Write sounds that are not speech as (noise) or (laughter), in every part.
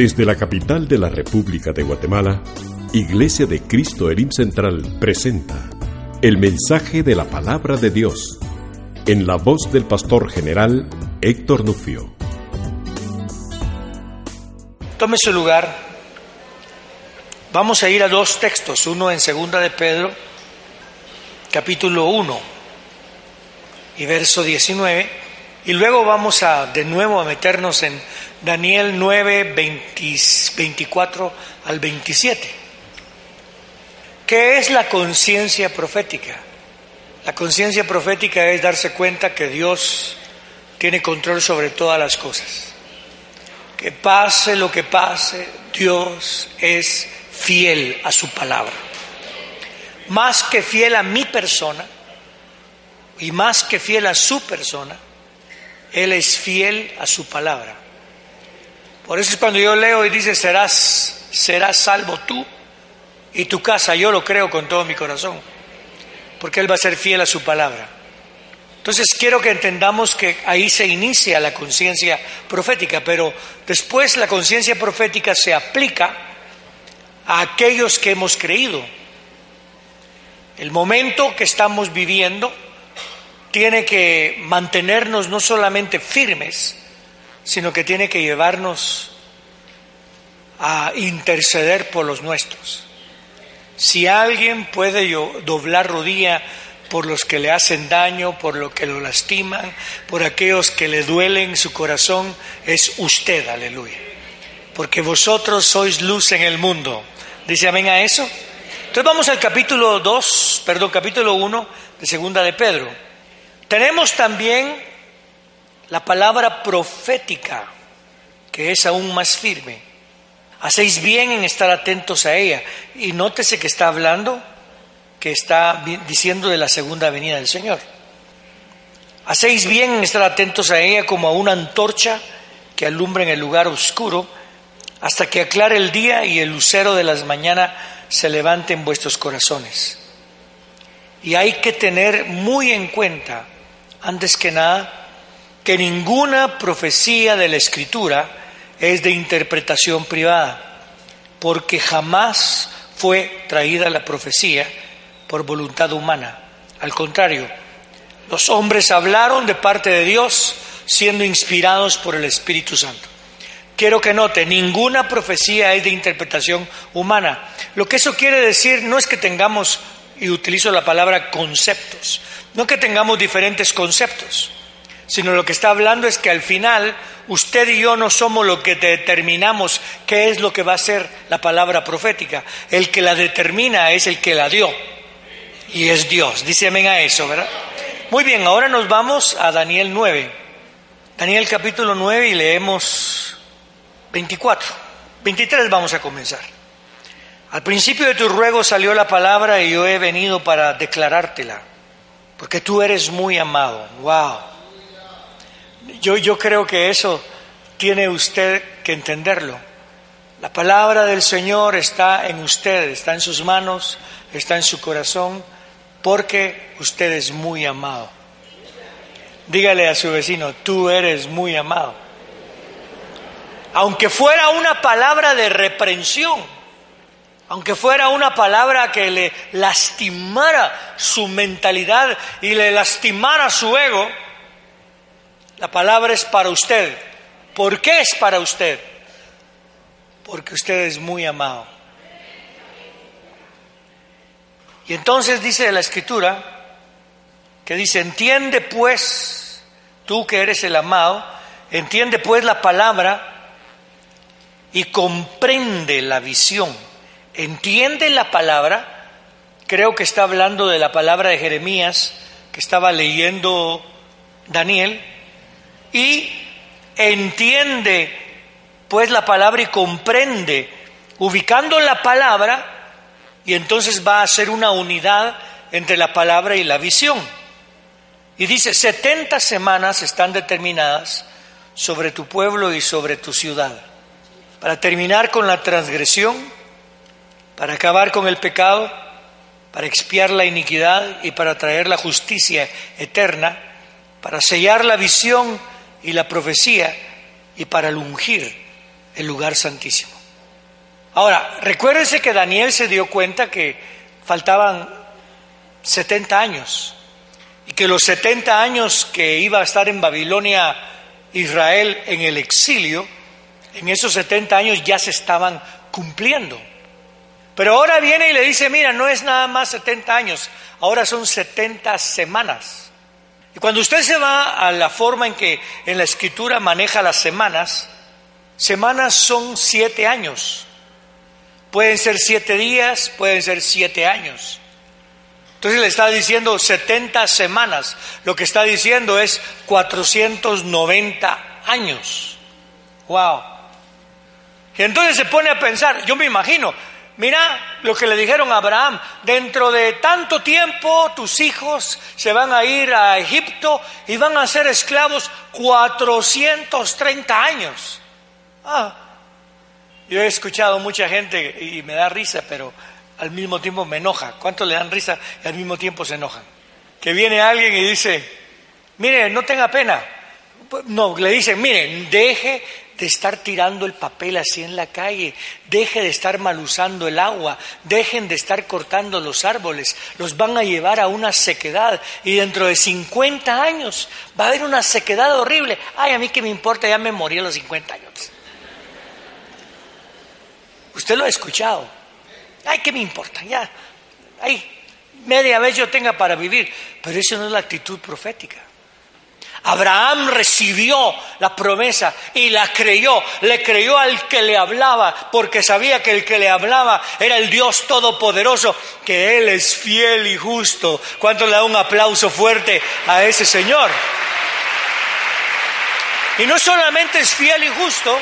Desde la capital de la República de Guatemala, Iglesia de Cristo Elim Central presenta el mensaje de la palabra de Dios en la voz del pastor general Héctor Nufio. Tome su lugar. Vamos a ir a dos textos, uno en Segunda de Pedro, capítulo 1 y verso 19, y luego vamos a de nuevo a meternos en Daniel 9, 24 al 27. ¿Qué es la conciencia profética? La conciencia profética es darse cuenta que Dios tiene control sobre todas las cosas. Que pase lo que pase, Dios es fiel a su palabra. Más que fiel a mi persona y más que fiel a su persona, Él es fiel a su palabra. Por eso es cuando yo leo y dice, serás, serás salvo tú y tu casa, yo lo creo con todo mi corazón, porque Él va a ser fiel a su palabra. Entonces quiero que entendamos que ahí se inicia la conciencia profética, pero después la conciencia profética se aplica a aquellos que hemos creído. El momento que estamos viviendo tiene que mantenernos no solamente firmes, sino que tiene que llevarnos a interceder por los nuestros. Si alguien puede doblar rodilla por los que le hacen daño, por los que lo lastiman, por aquellos que le duelen su corazón, es usted, aleluya. Porque vosotros sois luz en el mundo. Dice amén a eso. Entonces vamos al capítulo 2, perdón, capítulo 1 de Segunda de Pedro. Tenemos también la palabra profética, que es aún más firme. Hacéis bien en estar atentos a ella. Y nótese que está hablando, que está diciendo de la segunda venida del Señor. Hacéis bien en estar atentos a ella como a una antorcha que alumbra en el lugar oscuro, hasta que aclare el día y el lucero de las mañanas se levante en vuestros corazones. Y hay que tener muy en cuenta, antes que nada, que ninguna profecía de la Escritura es de interpretación privada, porque jamás fue traída la profecía por voluntad humana. Al contrario, los hombres hablaron de parte de Dios siendo inspirados por el Espíritu Santo. Quiero que note, ninguna profecía es de interpretación humana. Lo que eso quiere decir no es que tengamos, y utilizo la palabra conceptos, no que tengamos diferentes conceptos sino lo que está hablando es que al final usted y yo no somos lo que determinamos qué es lo que va a ser la palabra profética. El que la determina es el que la dio. Y es Dios. Dice amén a eso, ¿verdad? Muy bien, ahora nos vamos a Daniel 9. Daniel capítulo 9 y leemos 24. 23 vamos a comenzar. Al principio de tu ruego salió la palabra y yo he venido para declarártela, porque tú eres muy amado. Wow. Yo, yo creo que eso tiene usted que entenderlo. La palabra del Señor está en usted, está en sus manos, está en su corazón, porque usted es muy amado. Dígale a su vecino, tú eres muy amado. Aunque fuera una palabra de reprensión, aunque fuera una palabra que le lastimara su mentalidad y le lastimara su ego, la palabra es para usted. ¿Por qué es para usted? Porque usted es muy amado. Y entonces dice la escritura, que dice, entiende pues, tú que eres el amado, entiende pues la palabra y comprende la visión. Entiende la palabra, creo que está hablando de la palabra de Jeremías, que estaba leyendo Daniel, y entiende pues la palabra y comprende, ubicando la palabra, y entonces va a ser una unidad entre la palabra y la visión. Y dice, 70 semanas están determinadas sobre tu pueblo y sobre tu ciudad, para terminar con la transgresión, para acabar con el pecado, para expiar la iniquidad y para traer la justicia eterna, para sellar la visión y la profecía y para el ungir el lugar santísimo. Ahora, recuérdense que Daniel se dio cuenta que faltaban 70 años y que los 70 años que iba a estar en Babilonia Israel en el exilio, en esos 70 años ya se estaban cumpliendo. Pero ahora viene y le dice, mira, no es nada más 70 años, ahora son 70 semanas. Y cuando usted se va a la forma en que en la escritura maneja las semanas, semanas son siete años. Pueden ser siete días, pueden ser siete años. Entonces le está diciendo 70 semanas. Lo que está diciendo es 490 años. ¡Wow! Y entonces se pone a pensar, yo me imagino, mira lo que le dijeron a Abraham, dentro de tanto tiempo tus hijos se van a ir a Egipto y van a ser esclavos 430 años. Ah, yo he escuchado mucha gente y me da risa, pero al mismo tiempo me enoja. ¿Cuántos le dan risa y al mismo tiempo se enojan? Que viene alguien y dice, mire, no tenga pena. No, le dicen, mire, deje de estar tirando el papel así en la calle, deje de estar mal usando el agua, dejen de estar cortando los árboles, los van a llevar a una sequedad y dentro de 50 años va a haber una sequedad horrible. Ay, a mí que me importa, ya me morí a los 50 años. Usted lo ha escuchado. Ay, ¿qué me importa? Ya, ay, media vez yo tenga para vivir. Pero eso no es la actitud profética. Abraham recibió la promesa y la creyó, le creyó al que le hablaba, porque sabía que el que le hablaba era el Dios Todopoderoso, que Él es fiel y justo. ¿Cuánto le da un aplauso fuerte a ese Señor? Y no solamente es fiel y justo,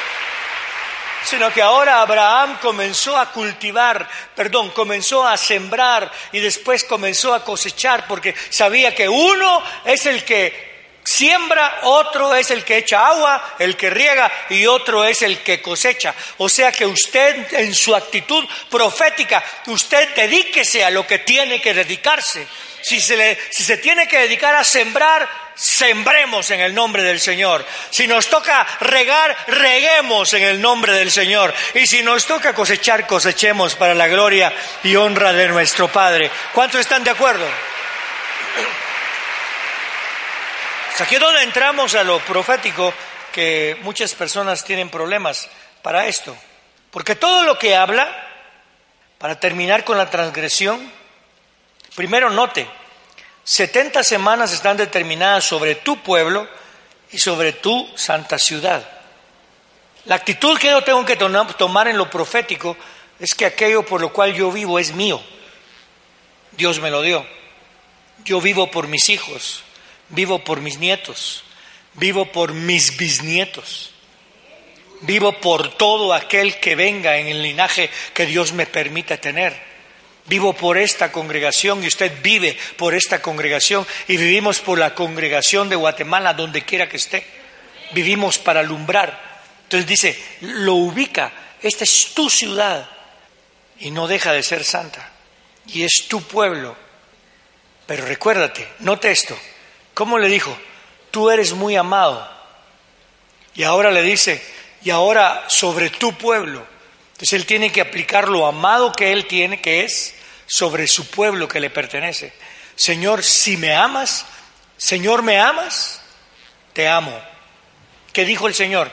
sino que ahora Abraham comenzó a cultivar, perdón, comenzó a sembrar y después comenzó a cosechar porque sabía que uno es el que siembra, otro es el que echa agua, el que riega y otro es el que cosecha. O sea que usted en su actitud profética, usted dedíquese a lo que tiene que dedicarse. Si se, le, si se tiene que dedicar a sembrar, sembremos en el nombre del Señor. Si nos toca regar, reguemos en el nombre del Señor. Y si nos toca cosechar, cosechemos para la gloria y honra de nuestro Padre. ¿Cuántos están de acuerdo? Aquí es donde entramos a lo profético, que muchas personas tienen problemas para esto. Porque todo lo que habla, para terminar con la transgresión, primero note, 70 semanas están determinadas sobre tu pueblo y sobre tu santa ciudad. La actitud que yo tengo que tomar en lo profético es que aquello por lo cual yo vivo es mío. Dios me lo dio. Yo vivo por mis hijos vivo por mis nietos, vivo por mis bisnietos, vivo por todo aquel que venga en el linaje que Dios me permita tener. Vivo por esta congregación y usted vive por esta congregación y vivimos por la congregación de Guatemala donde quiera que esté. Vivimos para alumbrar. Entonces dice, lo ubica, esta es tu ciudad y no deja de ser santa y es tu pueblo. Pero recuérdate, note esto, ¿Cómo le dijo? Tú eres muy amado. Y ahora le dice, y ahora sobre tu pueblo. Entonces él tiene que aplicar lo amado que él tiene, que es sobre su pueblo que le pertenece. Señor, si me amas, Señor, ¿me amas? Te amo. ¿Qué dijo el Señor?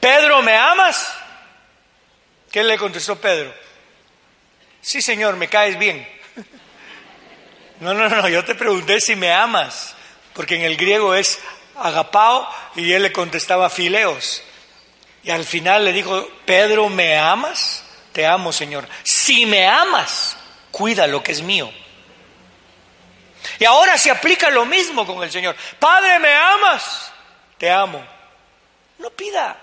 Pedro, ¿me amas? ¿Qué le contestó Pedro? Sí, Señor, me caes bien. (laughs) No, no, no, yo te pregunté si me amas porque en el griego es agapao y él le contestaba fileos. Y al final le dijo, Pedro, ¿me amas? Te amo, Señor. Si me amas, cuida lo que es mío. Y ahora se aplica lo mismo con el Señor. Padre, ¿me amas? Te amo. No pida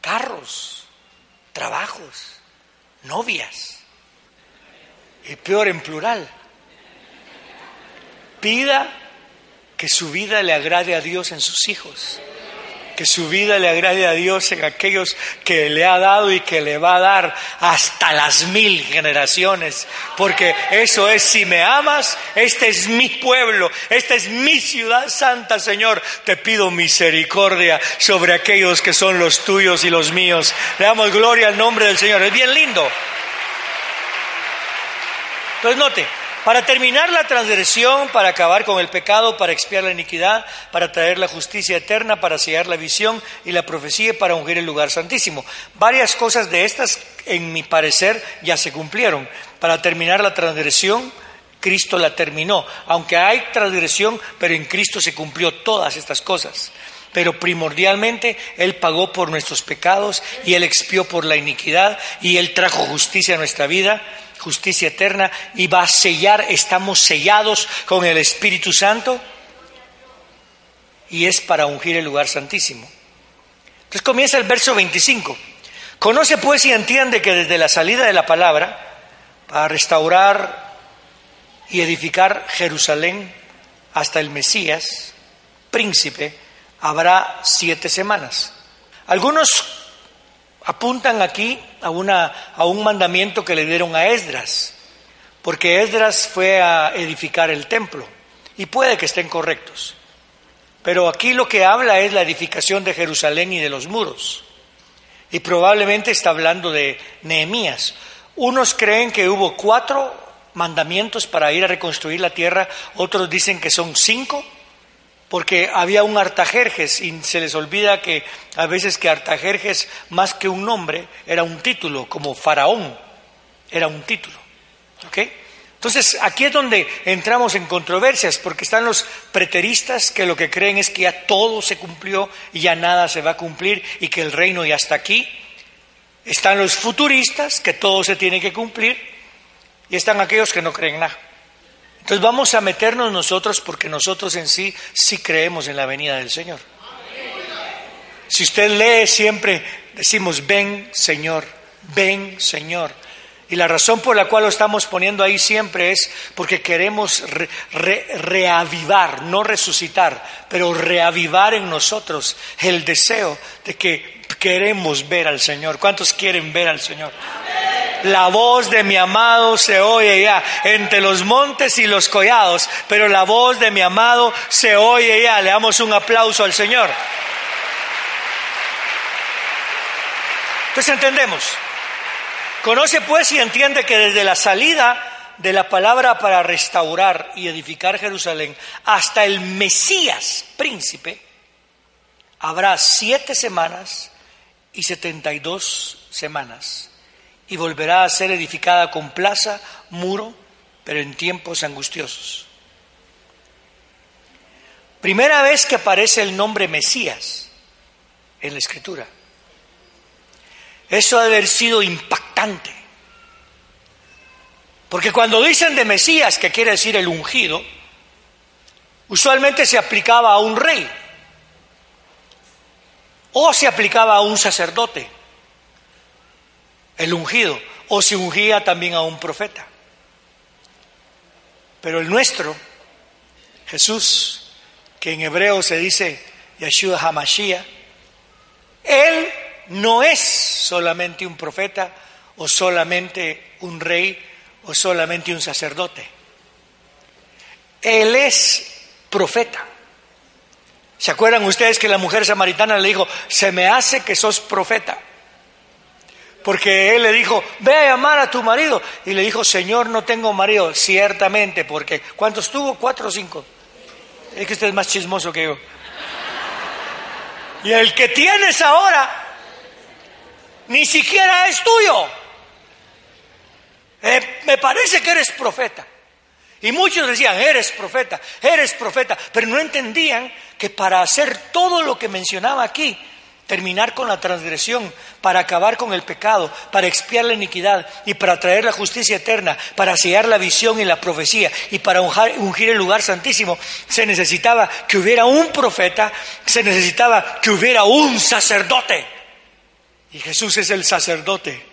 carros, trabajos, novias. Y peor en plural. Pida que su vida le agrade a Dios en sus hijos, que su vida le agrade a Dios en aquellos que le ha dado y que le va a dar hasta las mil generaciones. Porque eso es, si me amas, este es mi pueblo, esta es mi ciudad santa, Señor. Te pido misericordia sobre aquellos que son los tuyos y los míos. Le damos gloria al nombre del Señor. Es bien lindo. Entonces note, para terminar la transgresión, para acabar con el pecado, para expiar la iniquidad, para traer la justicia eterna, para sellar la visión y la profecía y para ungir el lugar santísimo. Varias cosas de estas, en mi parecer, ya se cumplieron. Para terminar la transgresión, Cristo la terminó. Aunque hay transgresión, pero en Cristo se cumplió todas estas cosas. Pero primordialmente Él pagó por nuestros pecados y Él expió por la iniquidad y Él trajo justicia a nuestra vida justicia eterna y va a sellar, estamos sellados con el Espíritu Santo y es para ungir el lugar santísimo. Entonces comienza el verso 25. Conoce pues y entiende que desde la salida de la palabra, para restaurar y edificar Jerusalén hasta el Mesías, príncipe, habrá siete semanas. Algunos apuntan aquí a, una, a un mandamiento que le dieron a Esdras, porque Esdras fue a edificar el templo, y puede que estén correctos. Pero aquí lo que habla es la edificación de Jerusalén y de los muros. Y probablemente está hablando de Nehemías. Unos creen que hubo cuatro mandamientos para ir a reconstruir la tierra, otros dicen que son cinco, porque había un Artajerjes y se les olvida que a veces que Artajerjes más que un nombre era un título, como faraón era un título. ¿Ok? Entonces aquí es donde entramos en controversias, porque están los preteristas que lo que creen es que ya todo se cumplió y ya nada se va a cumplir y que el reino ya está aquí. Están los futuristas que todo se tiene que cumplir y están aquellos que no creen nada. Entonces vamos a meternos nosotros porque nosotros en sí sí creemos en la venida del Señor. Si usted lee siempre decimos, ven Señor, ven Señor. Y la razón por la cual lo estamos poniendo ahí siempre es porque queremos reavivar, no resucitar, pero reavivar en nosotros el deseo de que queremos ver al Señor. ¿Cuántos quieren ver al Señor? La voz de mi amado se oye ya entre los montes y los collados, pero la voz de mi amado se oye ya. Le damos un aplauso al Señor. Entonces entendemos. Conoce pues y entiende que desde la salida de la palabra para restaurar y edificar Jerusalén hasta el Mesías príncipe, habrá siete semanas y setenta y dos semanas y volverá a ser edificada con plaza, muro, pero en tiempos angustiosos. Primera vez que aparece el nombre Mesías en la escritura. Eso ha de haber sido impactante. Porque cuando dicen de Mesías, que quiere decir el ungido, usualmente se aplicaba a un rey o se aplicaba a un sacerdote el ungido, o se ungía también a un profeta. Pero el nuestro, Jesús, que en hebreo se dice Yeshua Hamashiach, él no es solamente un profeta o solamente un rey o solamente un sacerdote. Él es profeta. ¿Se acuerdan ustedes que la mujer samaritana le dijo, se me hace que sos profeta? Porque él le dijo, ve a llamar a tu marido. Y le dijo, Señor, no tengo marido. Ciertamente, porque ¿cuántos tuvo? ¿Cuatro o cinco? Es que usted es más chismoso que yo. Y el que tienes ahora ni siquiera es tuyo. Eh, me parece que eres profeta. Y muchos decían, eres profeta, eres profeta, pero no entendían que para hacer todo lo que mencionaba aquí, terminar con la transgresión, para acabar con el pecado, para expiar la iniquidad y para traer la justicia eterna, para sellar la visión y la profecía y para ungir el lugar santísimo, se necesitaba que hubiera un profeta, se necesitaba que hubiera un sacerdote. Y Jesús es el sacerdote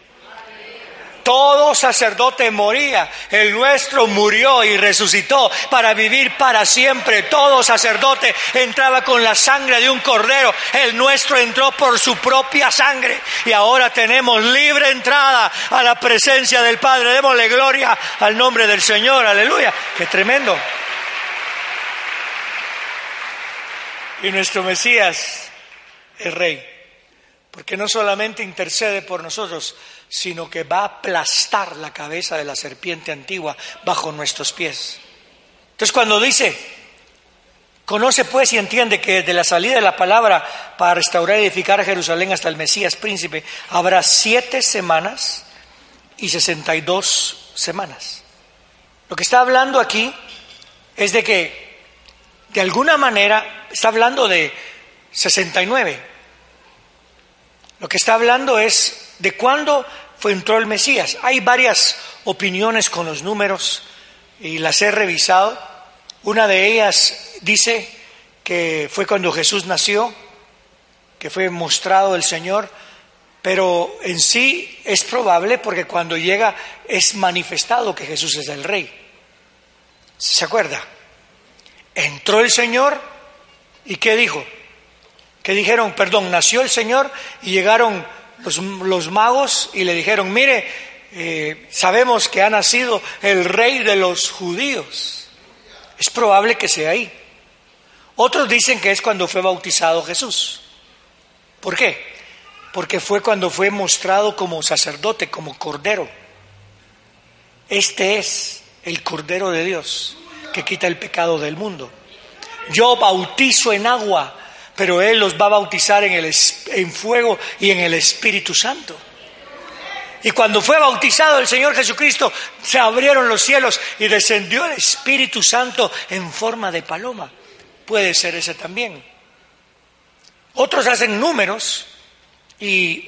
todo sacerdote moría. El nuestro murió y resucitó para vivir para siempre. Todo sacerdote entraba con la sangre de un cordero. El nuestro entró por su propia sangre. Y ahora tenemos libre entrada a la presencia del Padre. Démosle gloria al nombre del Señor. Aleluya. Qué tremendo. Y nuestro Mesías es Rey. Porque no solamente intercede por nosotros, sino que va a aplastar la cabeza de la serpiente antigua bajo nuestros pies. Entonces cuando dice, conoce pues y entiende que de la salida de la palabra para restaurar y edificar Jerusalén hasta el Mesías príncipe, habrá siete semanas y sesenta y dos semanas. Lo que está hablando aquí es de que, de alguna manera, está hablando de 69. Lo que está hablando es de cuándo fue, entró el Mesías. Hay varias opiniones con los números y las he revisado. Una de ellas dice que fue cuando Jesús nació, que fue mostrado el Señor, pero en sí es probable porque cuando llega es manifestado que Jesús es el Rey. ¿Se acuerda? Entró el Señor y ¿qué dijo? Que dijeron, perdón, nació el Señor y llegaron los, magos y le dijeron, mire, eh, sabemos que ha nacido el rey de los judíos. Es probable que sea ahí. Otros dicen que es cuando fue bautizado Jesús. ¿Por qué? Porque fue cuando fue mostrado como sacerdote, como cordero. Este es el cordero de Dios que quita el pecado del mundo. Yo bautizo en agua, pero Él los va a bautizar en, el, en fuego y en el Espíritu Santo. Y cuando fue bautizado el Señor Jesucristo, se abrieron los cielos y descendió el Espíritu Santo en forma de paloma. Puede ser ese también. Otros hacen números y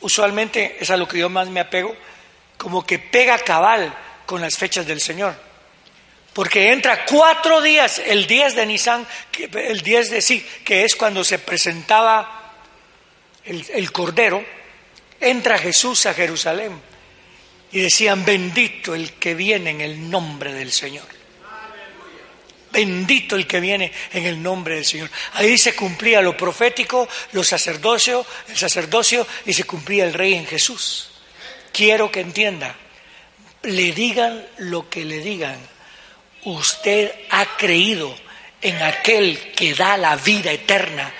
usualmente es a lo que yo más me apego, como que pega cabal con las fechas del Señor porque entra cuatro días, el 10 de Nisan, el 10 de sí, que es cuando se presentaba el, el Cordero, entra Jesús a Jerusalén y decían, bendito el que viene en el nombre del Señor. Bendito el que viene en el nombre del Señor. Ahí se cumplía lo profético, lo sacerdocio, el sacerdocio y se cumplía el rey en Jesús. Quiero que entienda, le digan lo que le digan, usted ha creído en aquel que da la vida eterna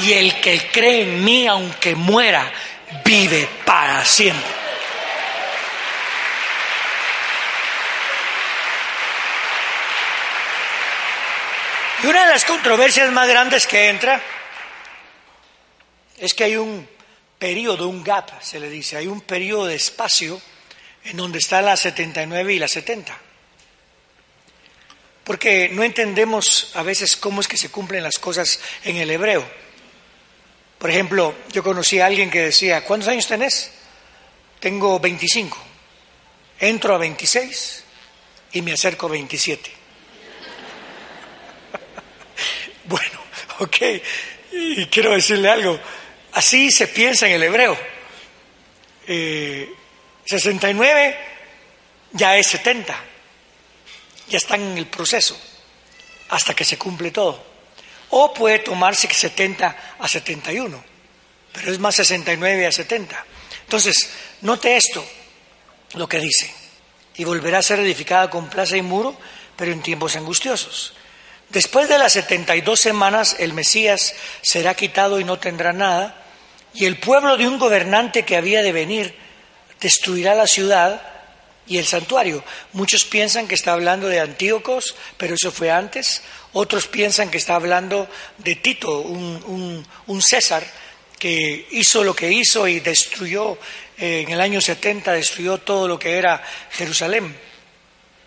y el que cree en mí aunque muera, vive para siempre. Y una de las controversias más grandes que entra es que hay un periodo, un gap, se le dice, hay un periodo de espacio en donde está la 79 y la 70 porque no entendemos a veces cómo es que se cumplen las cosas en el hebreo. Por ejemplo, yo conocí a alguien que decía, ¿cuántos años tenés? Tengo 25. Entro a 26 y me acerco a 27. (laughs) bueno, ok. Y quiero decirle algo. Así se piensa en el hebreo. 69 eh, ya es 70 ya están en el proceso hasta que se cumple todo. O puede tomarse 70 a 71, pero es más 69 a 70. Entonces, note esto, lo que dice, y volverá a ser edificada con plaza y muro, pero en tiempos angustiosos. Después de las 72 semanas, el Mesías será quitado y no tendrá nada, y el pueblo de un gobernante que había de venir destruirá la ciudad y el santuario. Muchos piensan que está hablando de Antíocos, pero eso fue antes. Otros piensan que está hablando de Tito, un, César que hizo lo que hizo y destruyó, eh, en el año 70 destruyó todo lo que era Jerusalén.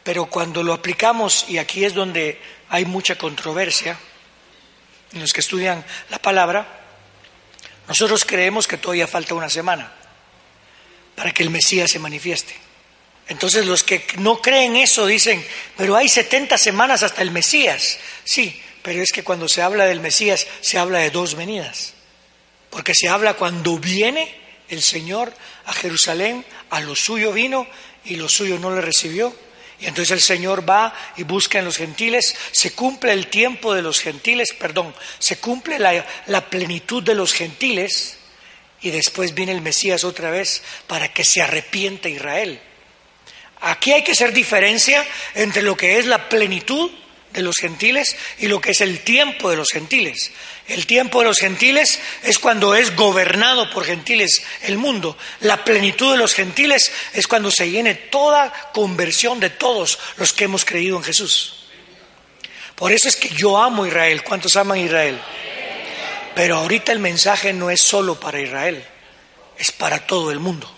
Pero cuando lo aplicamos, y aquí es donde hay mucha controversia, en los que estudian la palabra, nosotros creemos que todavía falta una semana para que el Mesías se manifieste. Entonces los que no creen eso dicen, pero hay 70 semanas hasta el Mesías. Sí, pero es que cuando se habla del Mesías se habla de dos venidas. Porque se habla cuando viene el Señor a Jerusalén, a lo suyo vino y lo suyo no le recibió. Y entonces el Señor va y busca en los gentiles, se cumple el tiempo de los gentiles, perdón, se cumple la, la plenitud de los gentiles y después viene el Mesías otra vez para que se arrepienta Israel. Aquí hay que hacer diferencia entre lo que es la plenitud de los gentiles y lo que es el tiempo de los gentiles. El tiempo de los gentiles es cuando es gobernado por gentiles el mundo. La plenitud de los gentiles es cuando se llene toda conversión de todos los que hemos creído en Jesús. Por eso es que yo amo Israel. ¿Cuántos aman Israel? Pero ahorita el mensaje no es solo para Israel, es para todo el mundo.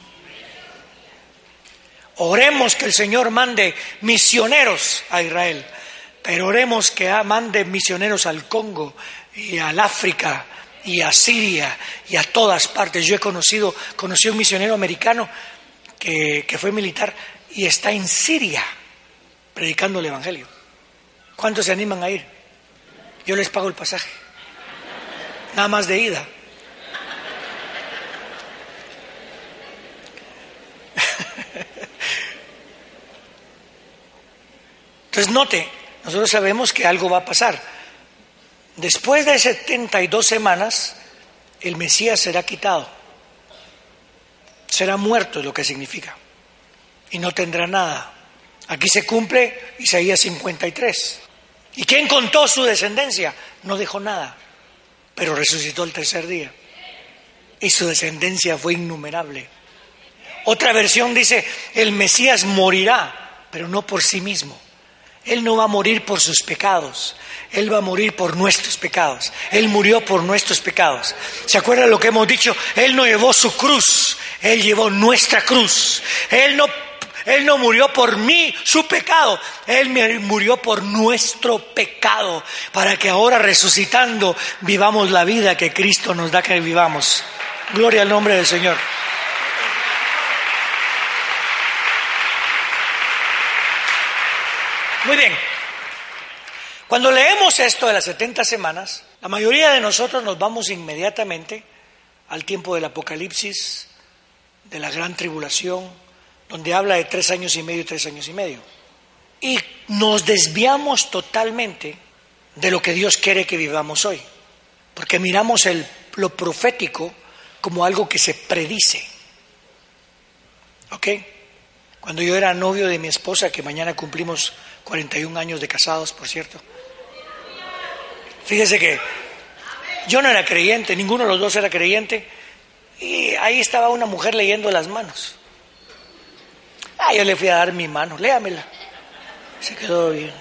Oremos que el Señor mande misioneros a Israel pero oremos que mande misioneros al Congo y al África y a Siria y a todas partes. Yo he conocido, conocí un misionero americano que, que fue militar y está en Siria predicando el Evangelio. ¿Cuántos se animan a ir? Yo les pago el pasaje. Nada más de ida. Entonces note, nosotros sabemos que algo va a pasar. Después de 72 semanas, el Mesías será quitado. Será muerto, es lo que significa. Y no tendrá nada. Aquí se cumple Isaías 53. ¿Y quién contó su descendencia? No dejó nada, pero resucitó el tercer día. Y su descendencia fue innumerable. Otra versión dice, el Mesías morirá, pero no por sí mismo él no va a morir por sus pecados, Él va a morir por nuestros pecados. Él murió por nuestros pecados. ¿Se acuerdan lo que hemos dicho? Él no llevó su cruz, Él llevó nuestra cruz. Él no, él no murió por mí, su pecado, Él murió por nuestro pecado, para que ahora resucitando vivamos la vida que Cristo nos da que vivamos. Gloria al nombre del Señor. Muy bien. Cuando leemos esto de las 70 semanas, la mayoría de nosotros nos vamos inmediatamente al tiempo del Apocalipsis, de la gran tribulación, donde habla de tres años y medio tres años y medio. Y nos desviamos totalmente de lo que Dios quiere que vivamos hoy, porque miramos el, lo profético como algo que se predice. ¿Ok? Cuando yo era novio de mi esposa, que mañana cumplimos 41 años de casados, por cierto. Fíjese que yo no era creyente, ninguno de los dos era creyente, y ahí estaba una mujer leyendo las manos. Ah, yo le fui a dar mi mano, léamela. Se quedó bien.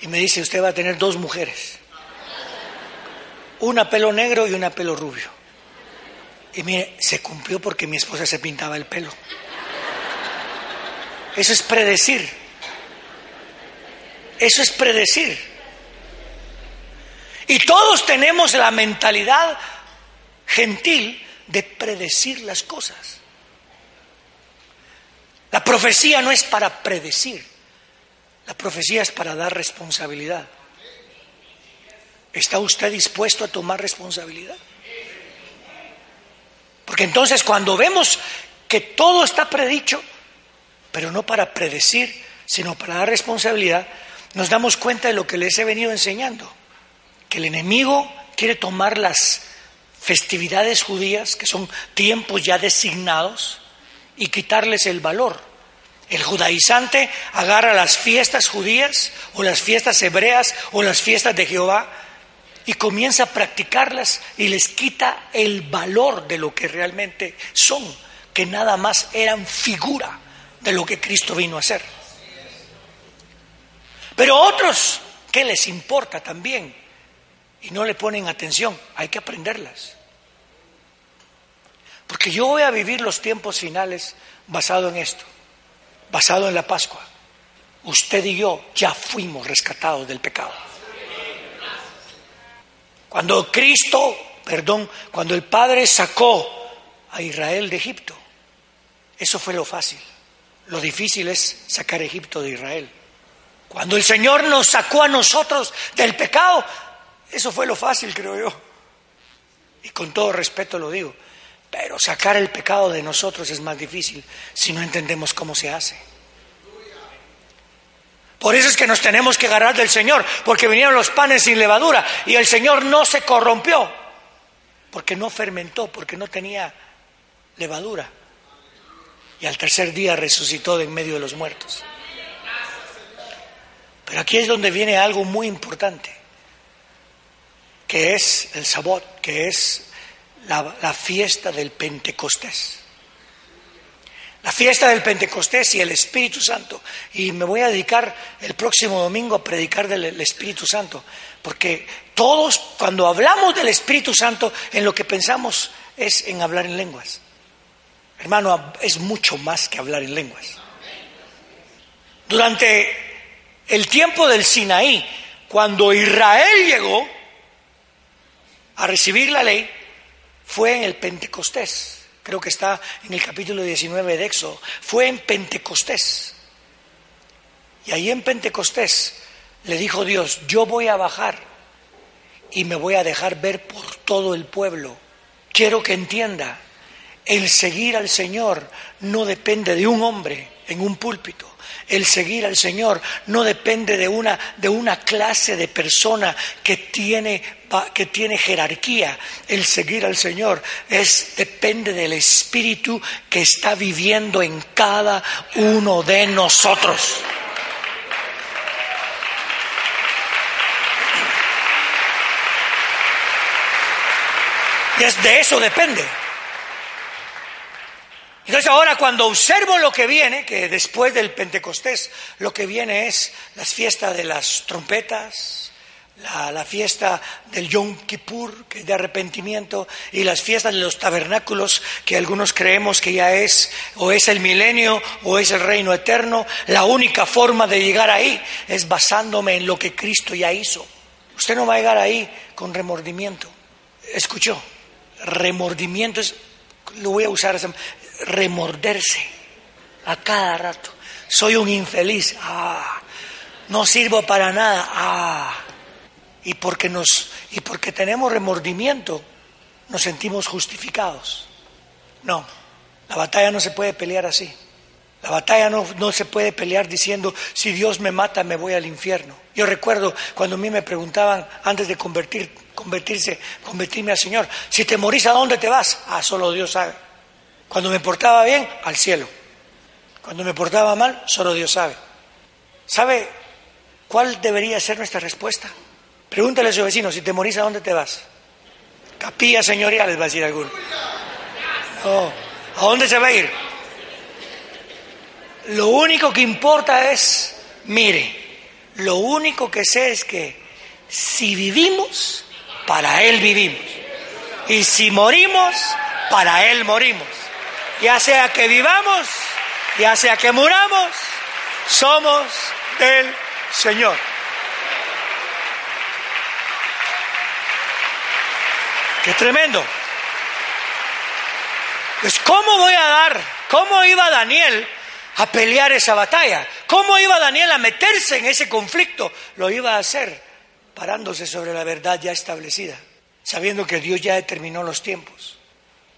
Y me dice, usted va a tener dos mujeres. Una pelo negro y una pelo rubio. Y mire, se cumplió porque mi esposa se pintaba el pelo. Eso es predecir. Eso es predecir. Y todos tenemos la mentalidad gentil de predecir las cosas. La profecía no es para predecir, la profecía es para dar responsabilidad. ¿Está usted dispuesto a tomar responsabilidad? Porque entonces cuando vemos que todo está predicho, pero no para predecir, sino para dar responsabilidad, nos damos cuenta de lo que les he venido enseñando, que el enemigo quiere tomar las festividades judías, que son tiempos ya designados, y quitarles el valor. El judaizante agarra las fiestas judías o las fiestas hebreas o las fiestas de Jehová y comienza a practicarlas y les quita el valor de lo que realmente son, que nada más eran figura de lo que Cristo vino a hacer. Pero otros, ¿qué les importa también? Y no le ponen atención, hay que aprenderlas. Porque yo voy a vivir los tiempos finales basado en esto, basado en la Pascua. Usted y yo ya fuimos rescatados del pecado. Cuando Cristo, perdón, cuando el Padre sacó a Israel de Egipto, eso fue lo fácil. Lo difícil es sacar Egipto de Israel. Cuando el Señor nos sacó a nosotros del pecado, eso fue lo fácil, creo yo. Y con todo respeto lo digo. Pero sacar el pecado de nosotros es más difícil si no entendemos cómo se hace. Por eso es que nos tenemos que agarrar del Señor, porque vinieron los panes sin levadura y el Señor no se corrompió, porque no fermentó, porque no tenía levadura. Y al tercer día resucitó de en medio de los muertos. Pero aquí es donde viene algo muy importante, que es el sabot, que es la, la fiesta del Pentecostés. La fiesta del Pentecostés y el Espíritu Santo. Y me voy a dedicar el próximo domingo a predicar del Espíritu Santo. Porque todos, cuando hablamos del Espíritu Santo, en lo que pensamos es en hablar en lenguas. Hermano, es mucho más que hablar en lenguas. Durante el tiempo del Sinaí, cuando Israel llegó a recibir la ley, fue en el Pentecostés creo que está en el capítulo 19 de Éxodo, fue en Pentecostés. Y ahí en Pentecostés le dijo Dios, yo voy a bajar y me voy a dejar ver por todo el pueblo. Quiero que entienda, el seguir al Señor no depende de un hombre en un púlpito. El seguir al Señor no depende de una, de una clase de persona que tiene, que tiene jerarquía. El seguir al Señor es, depende del Espíritu que está viviendo en cada uno de nosotros. Y es de eso depende. Entonces ahora cuando observo lo que viene, que después del Pentecostés, lo que viene es las fiestas de las trompetas, la, fiesta del Yom Kippur, que es de arrepentimiento, y las fiestas de los tabernáculos, que algunos creemos que ya es o es el milenio o es el reino eterno. La única forma de llegar ahí es basándome en lo que Cristo ya hizo. Usted no va a llegar ahí con remordimiento. ¿Escuchó? Remordimiento es, lo voy a usar, remorderse a cada rato. Soy un infeliz, ah, no sirvo para nada, ah. Y porque, nos, y porque tenemos remordimiento, nos sentimos justificados. No, la batalla no se puede pelear así. La batalla no, no, se puede pelear diciendo, si Dios me mata, me voy al infierno. Yo recuerdo cuando a mí me preguntaban, antes de convertir, convertirse, convertirme al Señor, si te morís, ¿a dónde te vas? Ah, solo Dios sabe. Cuando me portaba bien, al cielo. Cuando me portaba mal, solo Dios sabe. ¿Sabe cuál debería ser nuestra respuesta? Pregúntale a su vecino, si te morís, ¿a dónde te vas? Capilla señorial, les va a decir alguno. No. ¿A dónde se va a ir? Lo único que importa es, mire, lo único que sé es que si vivimos, para Él vivimos. Y si morimos, para Él morimos ya sea que vivamos, ya sea que muramos, somos del Señor. Qué tremendo. Pues ¿cómo voy a dar? ¿Cómo iba Daniel a pelear esa batalla? ¿Cómo iba Daniel a meterse en ese conflicto? Lo iba a hacer parándose sobre la verdad ya establecida, sabiendo que Dios ya determinó los tiempos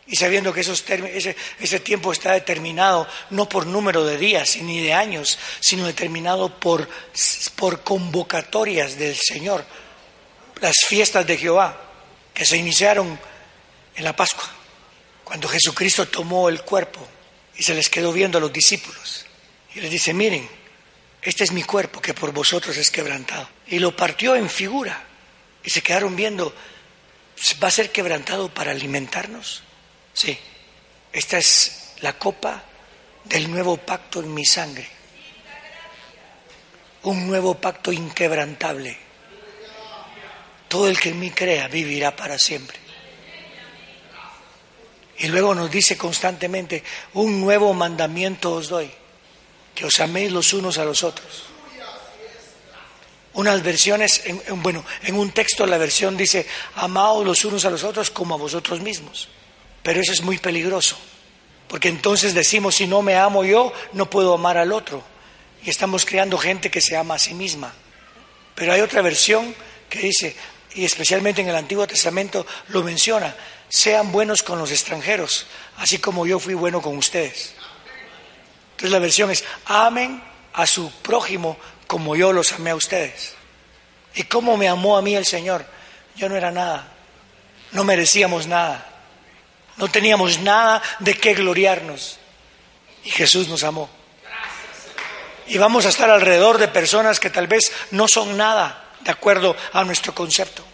y sabiendo que esos ese, ese, tiempo está determinado no por número de días ni de años, sino determinado por, por convocatorias del Señor, las fiestas de Jehová que se iniciaron en la Pascua, cuando Jesucristo tomó el cuerpo y se les quedó viendo a los discípulos y les dice, miren, este es mi cuerpo que por vosotros es quebrantado. Y lo partió en figura y se quedaron viendo, ¿va a ser quebrantado para alimentarnos? Sí, esta es la copa del nuevo pacto en mi sangre. Un nuevo pacto inquebrantable. Todo el que en mí crea vivirá para siempre. Y luego nos dice constantemente, un nuevo mandamiento os doy, que os améis los unos a los otros. Unas versiones, bueno, en un texto la versión dice, amaos los unos a los otros como a vosotros mismos. Pero eso es muy peligroso, porque entonces decimos, si no me amo yo, no puedo amar al otro. Y estamos creando gente que se ama a sí misma. Pero hay otra versión que dice, y especialmente en el Antiguo Testamento lo menciona, sean buenos con los extranjeros, así como yo fui bueno con ustedes. Entonces la versión es, amen a su prójimo como yo los amé a ustedes. ¿Y cómo me amó a mí el Señor? Yo no era nada, no merecíamos nada, no teníamos nada de qué gloriarnos. Y Jesús nos amó. Y vamos a estar alrededor de personas que tal vez no son nada de acuerdo a nuestro concepto.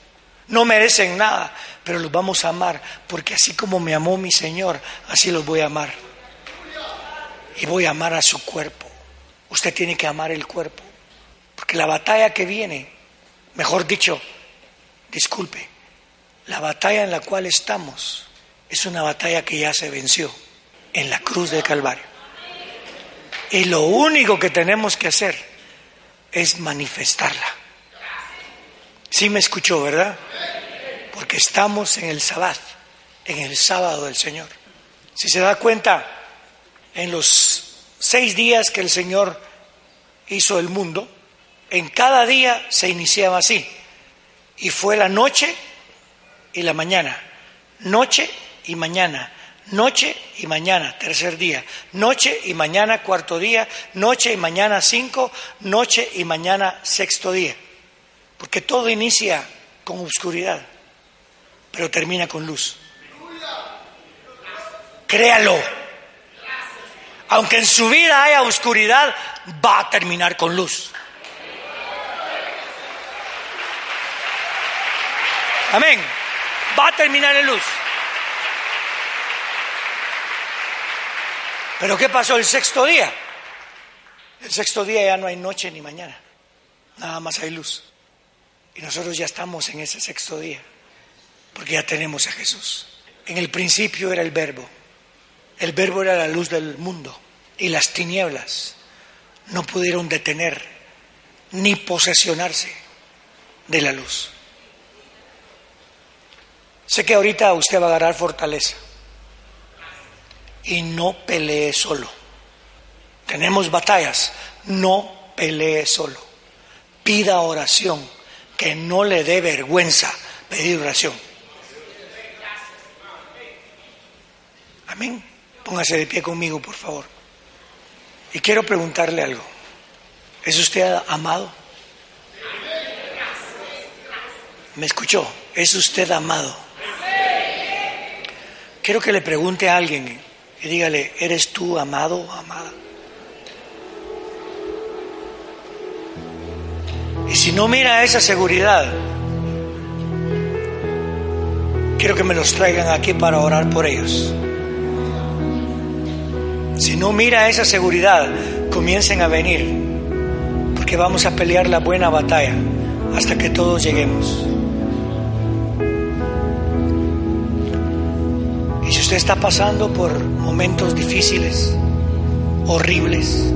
No merecen nada, pero los vamos a amar, porque así como me amó mi Señor, así los voy a amar. Y voy a amar a su cuerpo. Usted tiene que amar el cuerpo, porque la batalla que viene, mejor dicho, disculpe, la batalla en la cual estamos es una batalla que ya se venció en la cruz del Calvario. Y lo único que tenemos que hacer es manifestarla. Sí me escuchó, ¿verdad? Porque estamos en el sabbat, en el sábado del Señor. Si se da cuenta, en los seis días que el Señor hizo el mundo, en cada día se iniciaba así. Y fue la noche y la mañana, noche y mañana, noche y mañana, tercer día, noche y mañana, cuarto día, noche y mañana, cinco, noche y mañana, sexto día. Porque todo inicia con oscuridad, pero termina con luz. Créalo. Aunque en su vida haya oscuridad, va a terminar con luz. Amén. Va a terminar en luz. Pero ¿qué pasó el sexto día? El sexto día ya no hay noche ni mañana, nada más hay luz. Y nosotros ya estamos en ese sexto día, porque ya tenemos a Jesús. En el principio era el verbo, el verbo era la luz del mundo, y las tinieblas no pudieron detener ni posesionarse de la luz. Sé que ahorita usted va a agarrar fortaleza y no pelee solo. Tenemos batallas, no pelee solo. Pida oración, que no le dé vergüenza pedir oración. Amén. Póngase de pie conmigo, por favor. Y quiero preguntarle algo. ¿Es usted amado? ¿Me escuchó? ¿Es usted amado? Quiero que le pregunte a alguien y dígale, ¿eres tú amado o amada? Y si no mira esa seguridad, quiero que me los traigan aquí para orar por ellos. Si no mira esa seguridad, comiencen a venir, porque vamos a pelear la buena batalla hasta que todos lleguemos. Si usted está pasando por momentos difíciles, horribles,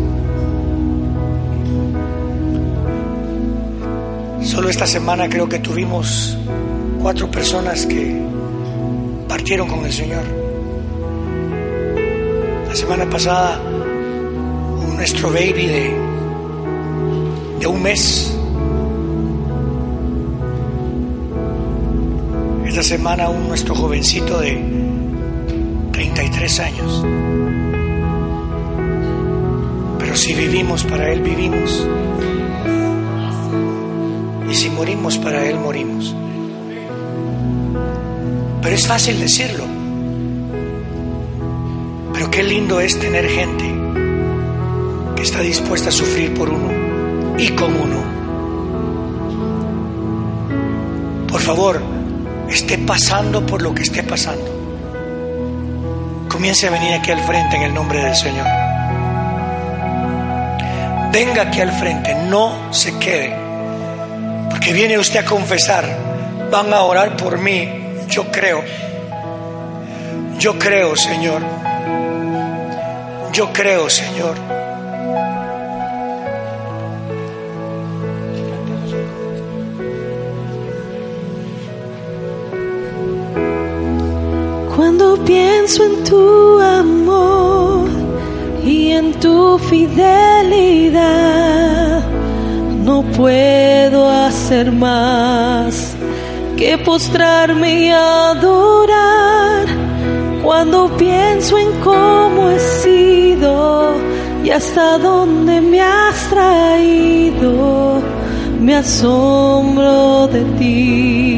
solo esta semana creo que tuvimos cuatro personas que partieron con el Señor. La semana pasada, nuestro baby de, de un mes. Esta semana, un nuestro jovencito de 33 años. Pero si vivimos para Él, vivimos. Y si morimos para Él, morimos. Pero es fácil decirlo. Pero qué lindo es tener gente que está dispuesta a sufrir por uno y con uno. Por favor, esté pasando por lo que esté pasando comience a venir aquí al frente en el nombre del Señor. Venga aquí al frente, no se quede, porque viene usted a confesar, van a orar por mí, yo creo, yo creo Señor, yo creo Señor. Pienso en tu amor y en tu fidelidad, no puedo hacer más que postrarme y adorar cuando pienso en cómo he sido y hasta dónde me has traído, me asombro de ti.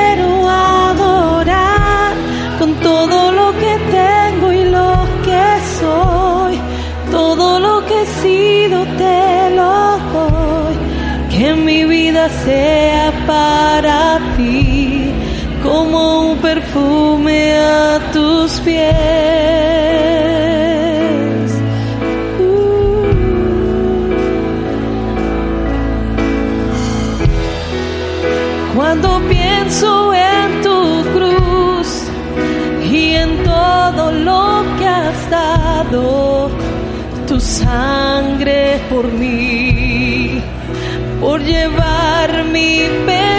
sea para ti como un perfume a tus pies. Uh. Cuando pienso en tu cruz y en todo lo que has dado, tu sangre por mí, llevar mi pecado.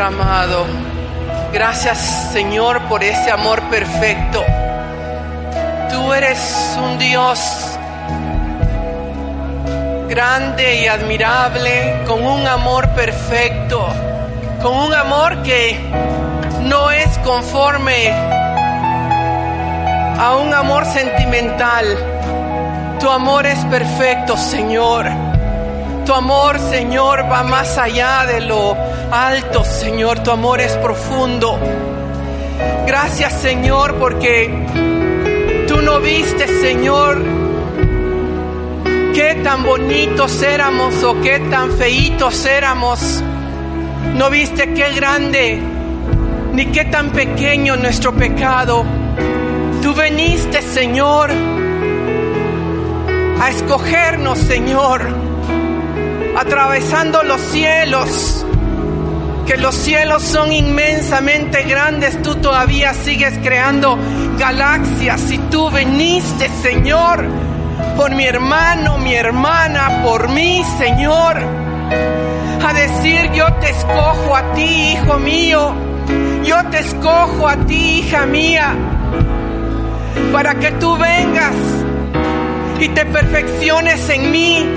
Amado. Gracias, Señor, por ese amor perfecto. Tú eres un Dios grande y admirable, con un amor perfecto, con un amor que no es conforme a un amor sentimental. Tu amor es perfecto, Señor. Tu amor, Señor, va más allá de lo alto, Señor. Tu amor es profundo. Gracias, Señor, porque tú no viste, Señor, qué tan bonitos éramos o qué tan feitos éramos. No viste qué grande ni qué tan pequeño nuestro pecado. Tú veniste, Señor, a escogernos, Señor, atravesando los cielos, los cielos son inmensamente grandes, tú todavía sigues creando galaxias. Y tú veniste, Señor, por mi hermano, mi hermana, por mí, Señor, a decir, yo te escojo a ti, hijo mío, yo te escojo a ti, hija mía, para que tú vengas y te perfecciones en mí.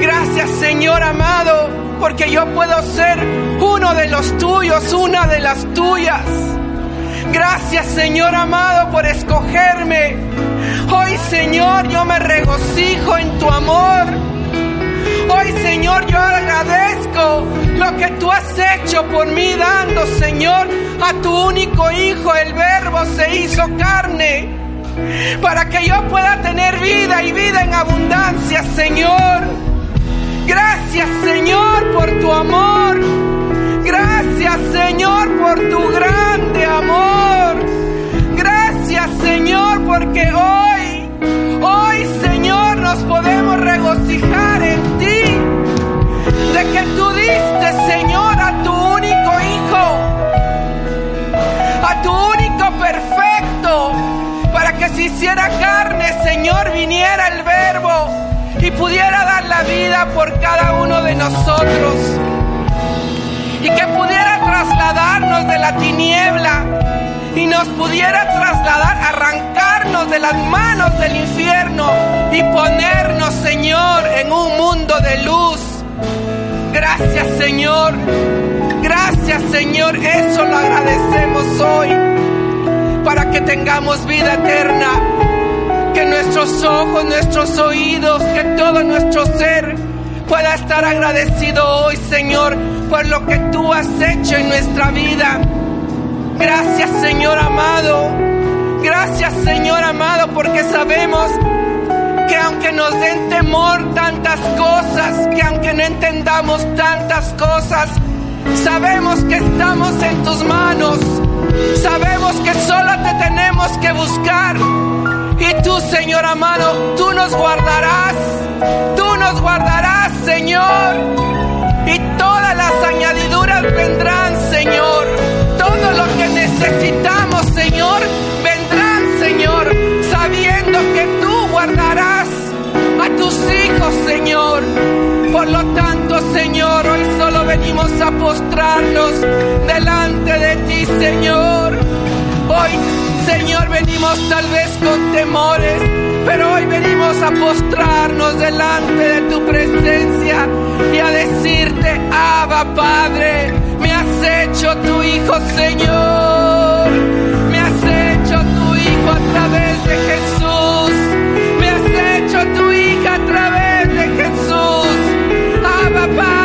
Gracias Señor amado, porque yo puedo ser uno de los tuyos, una de las tuyas. Gracias Señor amado por escogerme. Hoy Señor yo me regocijo en tu amor. Hoy Señor yo agradezco lo que tú has hecho por mí dando Señor a tu único Hijo, el Verbo se hizo carne para que yo pueda tener vida y vida en abundancia, Señor. Gracias, Señor, por tu amor. Gracias, Señor, por tu grande amor. Gracias. Señor, porque hoy, hoy, Señor, nos podemos regocijar en ti. De que tú diste, Señor, a tu único Hijo, a tu único perfecto, para que se hiciera carne, Señor, viniera el Verbo y pudiera dar la vida por cada uno de nosotros. Y que pudiera trasladarnos de la tiniebla y nos pudiera trasladar, arrancarnos de las manos del infierno y ponernos, Señor, en un mundo de luz. Gracias, Señor. Gracias, Señor. Eso lo agradecemos hoy para que tengamos vida eterna. Nuestros ojos, nuestros oídos, que todo nuestro ser pueda estar agradecido hoy, Señor, por lo que tú has hecho en nuestra vida. Gracias Señor amado. Gracias Señor amado porque sabemos que aunque nos den temor tantas cosas, que aunque no entendamos tantas cosas, sabemos que estamos en tus manos. Sabemos que solo te tenemos que buscar. Y tú, Señor amado, tú nos guardarás. Tú nos guardarás, Señor. Y todas las añadiduras vendrán, Señor todo lo que necesitamos, Señor, vendrán, Señor, sabiendo que tú guardarás a tus hijos, Señor. Por lo tanto, Señor, hoy solo venimos a postrarnos delante de ti, Señor. Hoy, Señor, venimos tal vez con temores, pero hoy venimos a postrarnos delante de tu presencia y a decirte, Abba, Padre hecho tu Hijo, Señor. Me has hecho tu Hijo a través de Jesús. Me has hecho tu hija a través de Jesús. Abba Padre,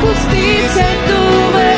justicia y tu